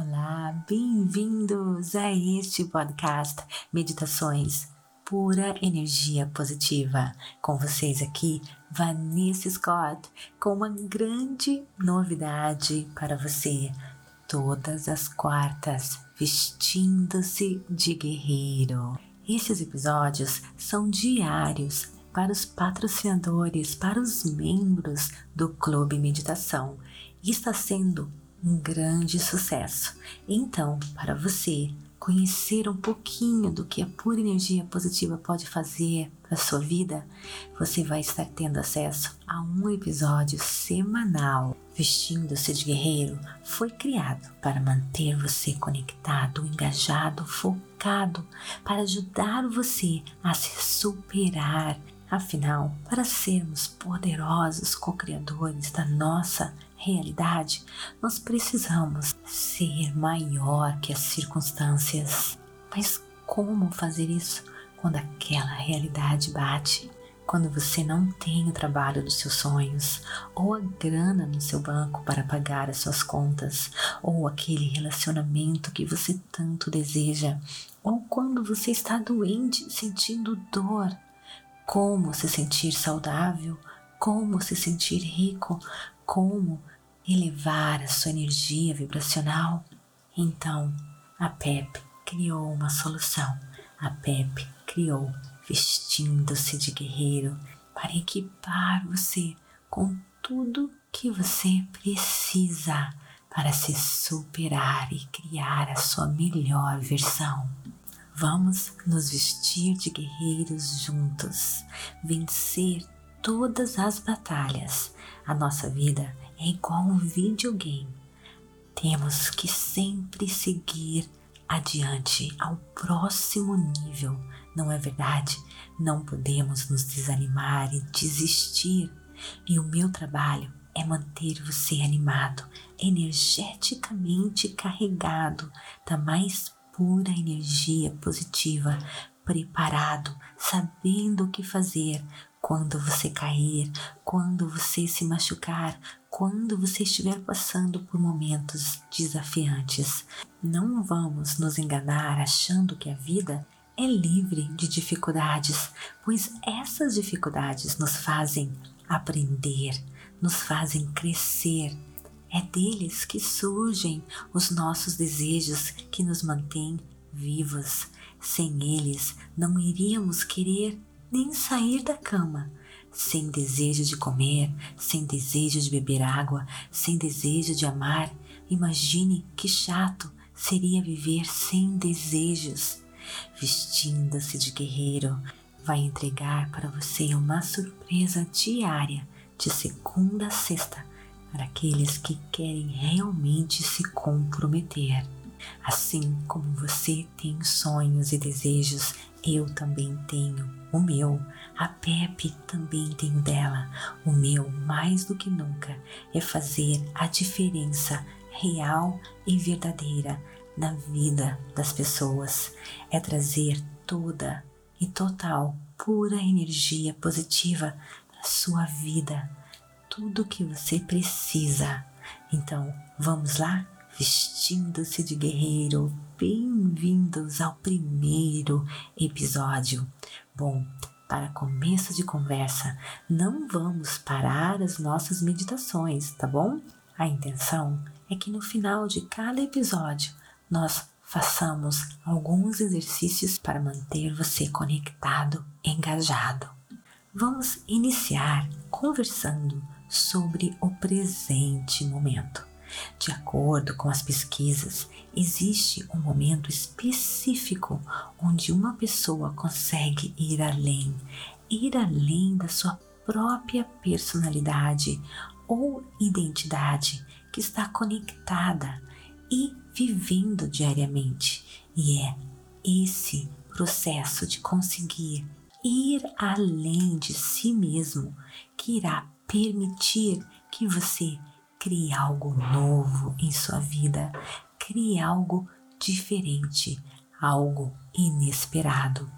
Olá, bem-vindos a este podcast Meditações Pura Energia Positiva. Com vocês aqui, Vanessa Scott, com uma grande novidade para você. Todas as quartas, vestindo-se de guerreiro. Esses episódios são diários para os patrocinadores, para os membros do Clube Meditação. E está sendo um grande sucesso. Então, para você conhecer um pouquinho do que a pura energia positiva pode fazer para sua vida, você vai estar tendo acesso a um episódio semanal. Vestindo-se de guerreiro foi criado para manter você conectado, engajado, focado, para ajudar você a se superar. Afinal, para sermos poderosos co-criadores da nossa realidade, nós precisamos ser maior que as circunstâncias. Mas como fazer isso quando aquela realidade bate? Quando você não tem o trabalho dos seus sonhos, ou a grana no seu banco para pagar as suas contas, ou aquele relacionamento que você tanto deseja, ou quando você está doente, sentindo dor, como se sentir saudável, como se sentir rico, como elevar a sua energia vibracional? Então, a PEP criou uma solução. A PEP criou vestindo-se de guerreiro para equipar você com tudo que você precisa para se superar e criar a sua melhor versão. Vamos nos vestir de guerreiros juntos, vencer todas as batalhas. A nossa vida é igual um videogame. Temos que sempre seguir adiante ao próximo nível, não é verdade? Não podemos nos desanimar e desistir. E o meu trabalho é manter você animado, energeticamente carregado da mais pura energia positiva, preparado, sabendo o que fazer, quando você cair, quando você se machucar, quando você estiver passando por momentos desafiantes. Não vamos nos enganar achando que a vida é livre de dificuldades, pois essas dificuldades nos fazem aprender, nos fazem crescer. É deles que surgem os nossos desejos que nos mantêm vivos. Sem eles, não iríamos querer nem sair da cama, sem desejo de comer, sem desejo de beber água, sem desejo de amar. Imagine que chato seria viver sem desejos. Vestindo-se de guerreiro, vai entregar para você uma surpresa diária de segunda a sexta para aqueles que querem realmente se comprometer. Assim como você tem sonhos e desejos, eu também tenho o meu. A Pepe também tem o dela. O meu, mais do que nunca, é fazer a diferença real e verdadeira na vida das pessoas. É trazer toda e total, pura energia positiva na sua vida. Tudo que você precisa. Então, vamos lá? vestindo-se de guerreiro. Bem-vindos ao primeiro episódio. Bom, para começo de conversa, não vamos parar as nossas meditações, tá bom? A intenção é que no final de cada episódio nós façamos alguns exercícios para manter você conectado, engajado. Vamos iniciar conversando sobre o presente momento. De acordo com as pesquisas, existe um momento específico onde uma pessoa consegue ir além, ir além da sua própria personalidade ou identidade que está conectada e vivendo diariamente. E é esse processo de conseguir ir além de si mesmo que irá permitir que você Crie algo novo em sua vida, crie algo diferente, algo inesperado.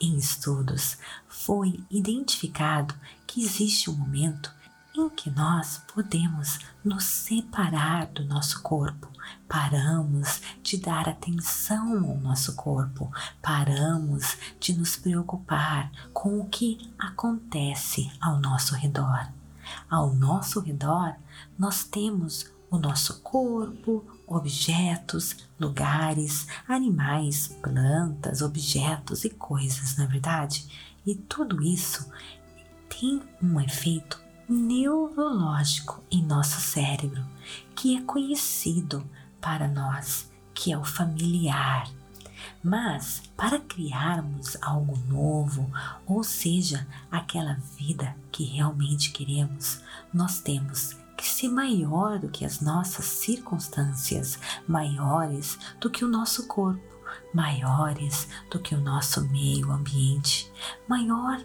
Em estudos, foi identificado que existe um momento em que nós podemos nos separar do nosso corpo. Paramos de dar atenção ao nosso corpo, paramos de nos preocupar com o que acontece ao nosso redor. Ao nosso redor, nós temos o nosso corpo, objetos, lugares, animais, plantas, objetos e coisas, na é verdade? E tudo isso tem um efeito neurológico em nosso cérebro que é conhecido para nós, que é o familiar. Mas para criarmos algo novo, ou seja, aquela vida que realmente queremos, nós temos que ser maior do que as nossas circunstâncias, maiores do que o nosso corpo, maiores do que o nosso meio ambiente, maior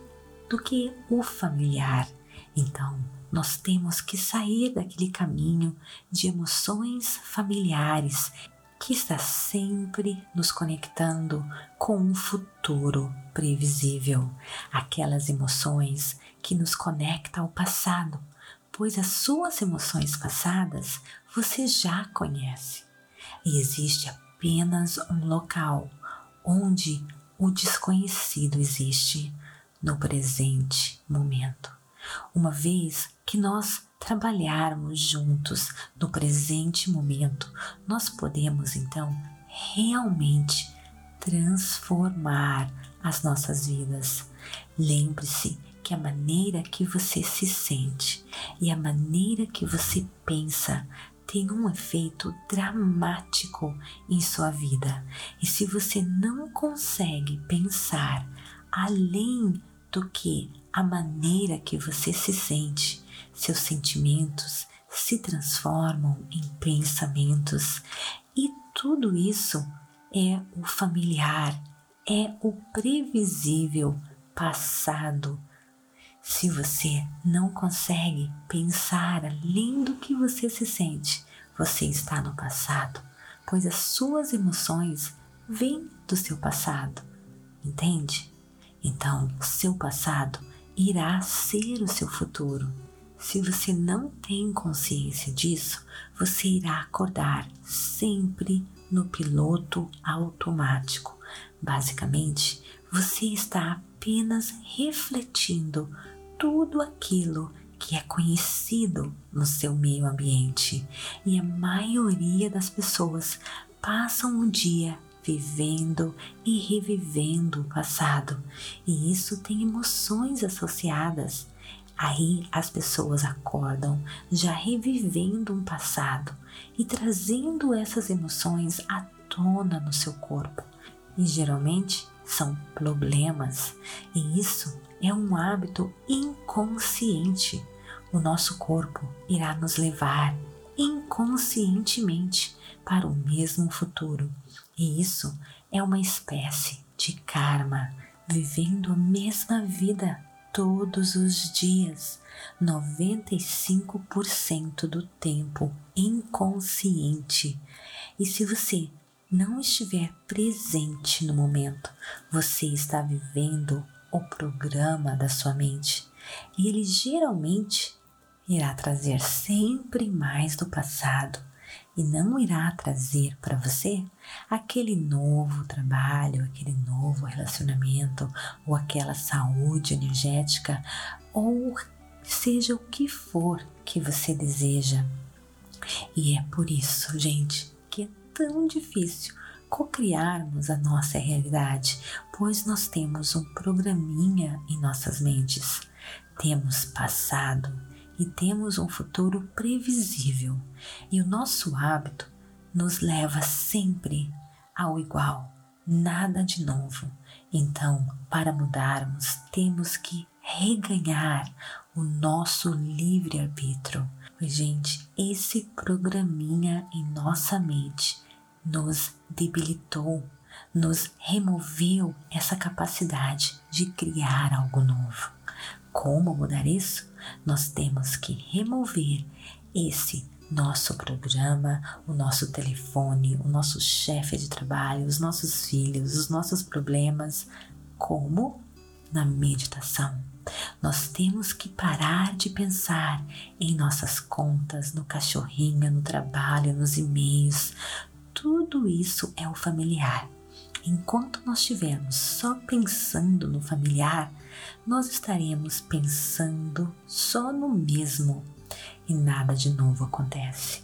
do que o familiar. Então, nós temos que sair daquele caminho de emoções familiares que está sempre nos conectando com um futuro previsível, aquelas emoções que nos conectam ao passado, pois as suas emoções passadas você já conhece. E existe apenas um local onde o desconhecido existe no presente momento. Uma vez que nós trabalharmos juntos no presente momento, nós podemos então realmente transformar as nossas vidas. Lembre-se que a maneira que você se sente e a maneira que você pensa tem um efeito dramático em sua vida. E se você não consegue pensar além do que a maneira que você se sente, seus sentimentos se transformam em pensamentos e tudo isso é o familiar, é o previsível passado. Se você não consegue pensar além do que você se sente, você está no passado, pois as suas emoções vêm do seu passado, entende? Então, o seu passado irá ser o seu futuro. Se você não tem consciência disso, você irá acordar sempre no piloto automático. Basicamente, você está apenas refletindo tudo aquilo que é conhecido no seu meio ambiente. E a maioria das pessoas passam o dia vivendo e revivendo o passado, e isso tem emoções associadas. Aí as pessoas acordam já revivendo um passado e trazendo essas emoções à tona no seu corpo. E geralmente são problemas, e isso é um hábito inconsciente. O nosso corpo irá nos levar inconscientemente para o mesmo futuro. E isso é uma espécie de karma, vivendo a mesma vida todos os dias, 95% do tempo inconsciente. E se você não estiver presente no momento, você está vivendo o programa da sua mente. E ele geralmente irá trazer sempre mais do passado e não irá trazer para você aquele novo trabalho, aquele novo relacionamento ou aquela saúde energética ou seja o que for que você deseja. E é por isso, gente, que é tão difícil cocriarmos a nossa realidade, pois nós temos um programinha em nossas mentes. Temos passado, e temos um futuro previsível, e o nosso hábito nos leva sempre ao igual, nada de novo. Então, para mudarmos, temos que reganhar o nosso livre-arbítrio. Gente, esse programinha em nossa mente nos debilitou, nos removeu essa capacidade de criar algo novo. Como mudar isso? Nós temos que remover esse nosso programa, o nosso telefone, o nosso chefe de trabalho, os nossos filhos, os nossos problemas. Como? Na meditação. Nós temos que parar de pensar em nossas contas, no cachorrinho, no trabalho, nos e-mails. Tudo isso é o familiar. Enquanto nós estivermos só pensando no familiar, nós estaremos pensando só no mesmo e nada de novo acontece.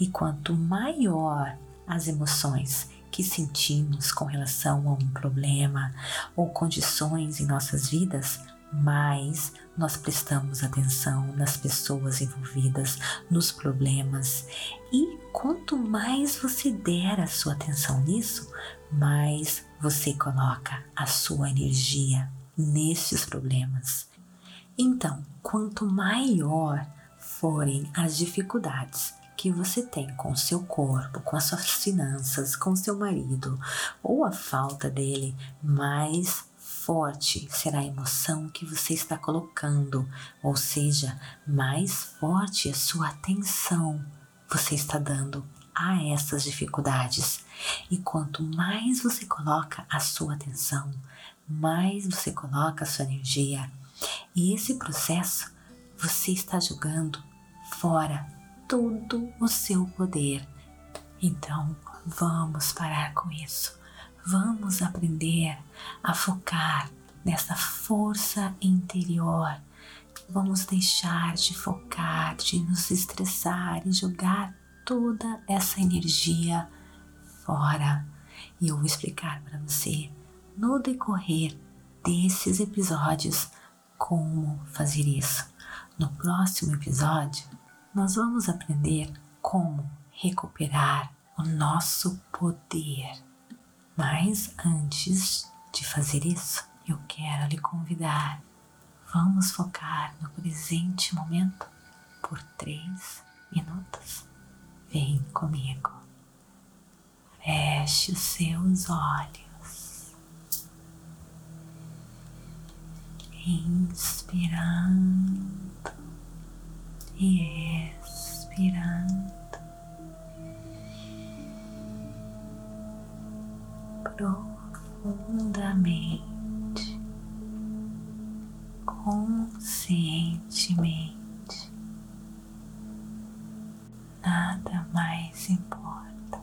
E quanto maior as emoções que sentimos com relação a um problema ou condições em nossas vidas, mais nós prestamos atenção nas pessoas envolvidas, nos problemas. E quanto mais você der a sua atenção nisso, mais você coloca a sua energia nesses problemas. Então, quanto maior forem as dificuldades que você tem com o seu corpo, com as suas finanças, com seu marido ou a falta dele, mais forte será a emoção que você está colocando, ou seja, mais forte a sua atenção você está dando a essas dificuldades. E quanto mais você coloca a sua atenção, mais você coloca sua energia. E esse processo você está jogando fora todo o seu poder. Então, vamos parar com isso. Vamos aprender a focar nessa força interior. Vamos deixar de focar, de nos estressar e jogar toda essa energia fora. E eu vou explicar para você no decorrer desses episódios como fazer isso. No próximo episódio, nós vamos aprender como recuperar o nosso poder. Mas antes de fazer isso, eu quero lhe convidar. Vamos focar no presente momento por três minutos. Vem comigo. Feche os seus olhos. Inspirando e expirando profundamente, conscientemente. Nada mais importa.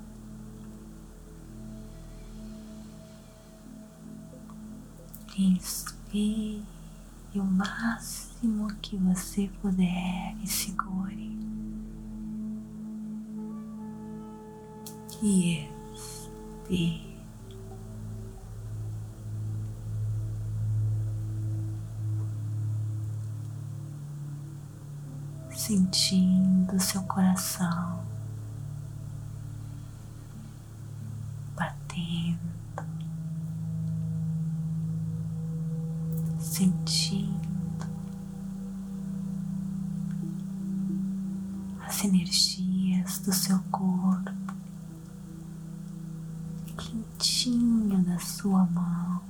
Inspire máximo que você puder e segure. E expire. Sentindo seu coração batendo, sentindo do seu corpo, quentinho da sua mão,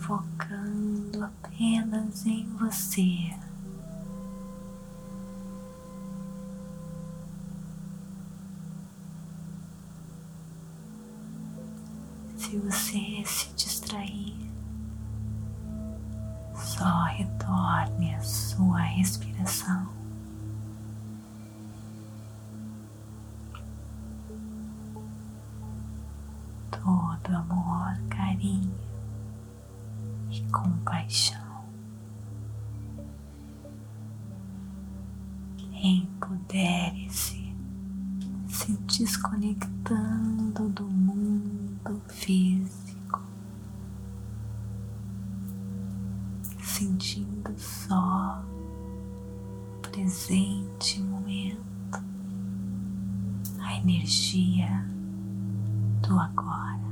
focando apenas em você. Respiração. Todo amor, carinho e compaixão. Empodere-se, se desconectando do mundo físico sentindo só presente momento, a energia do agora.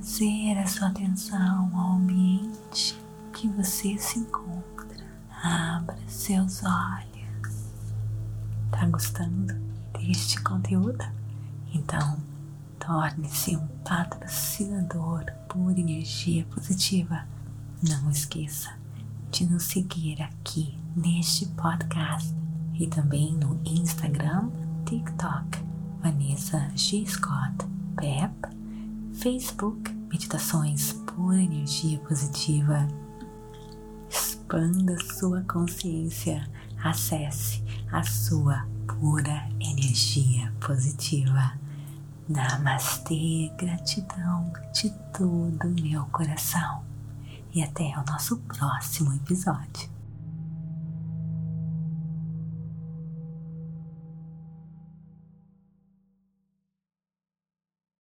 Trazer a sua atenção ao ambiente que você se encontra. Abra seus olhos. Tá gostando deste conteúdo? Então, torne-se um patrocinador por energia positiva. Não esqueça de nos seguir aqui neste podcast e também no Instagram, TikTok, Vanessa G. Scott Pep, Facebook, Meditações por Energia Positiva. Expanda sua consciência, acesse a sua pura energia positiva. Namastê, gratidão de todo meu coração. E até o nosso próximo episódio.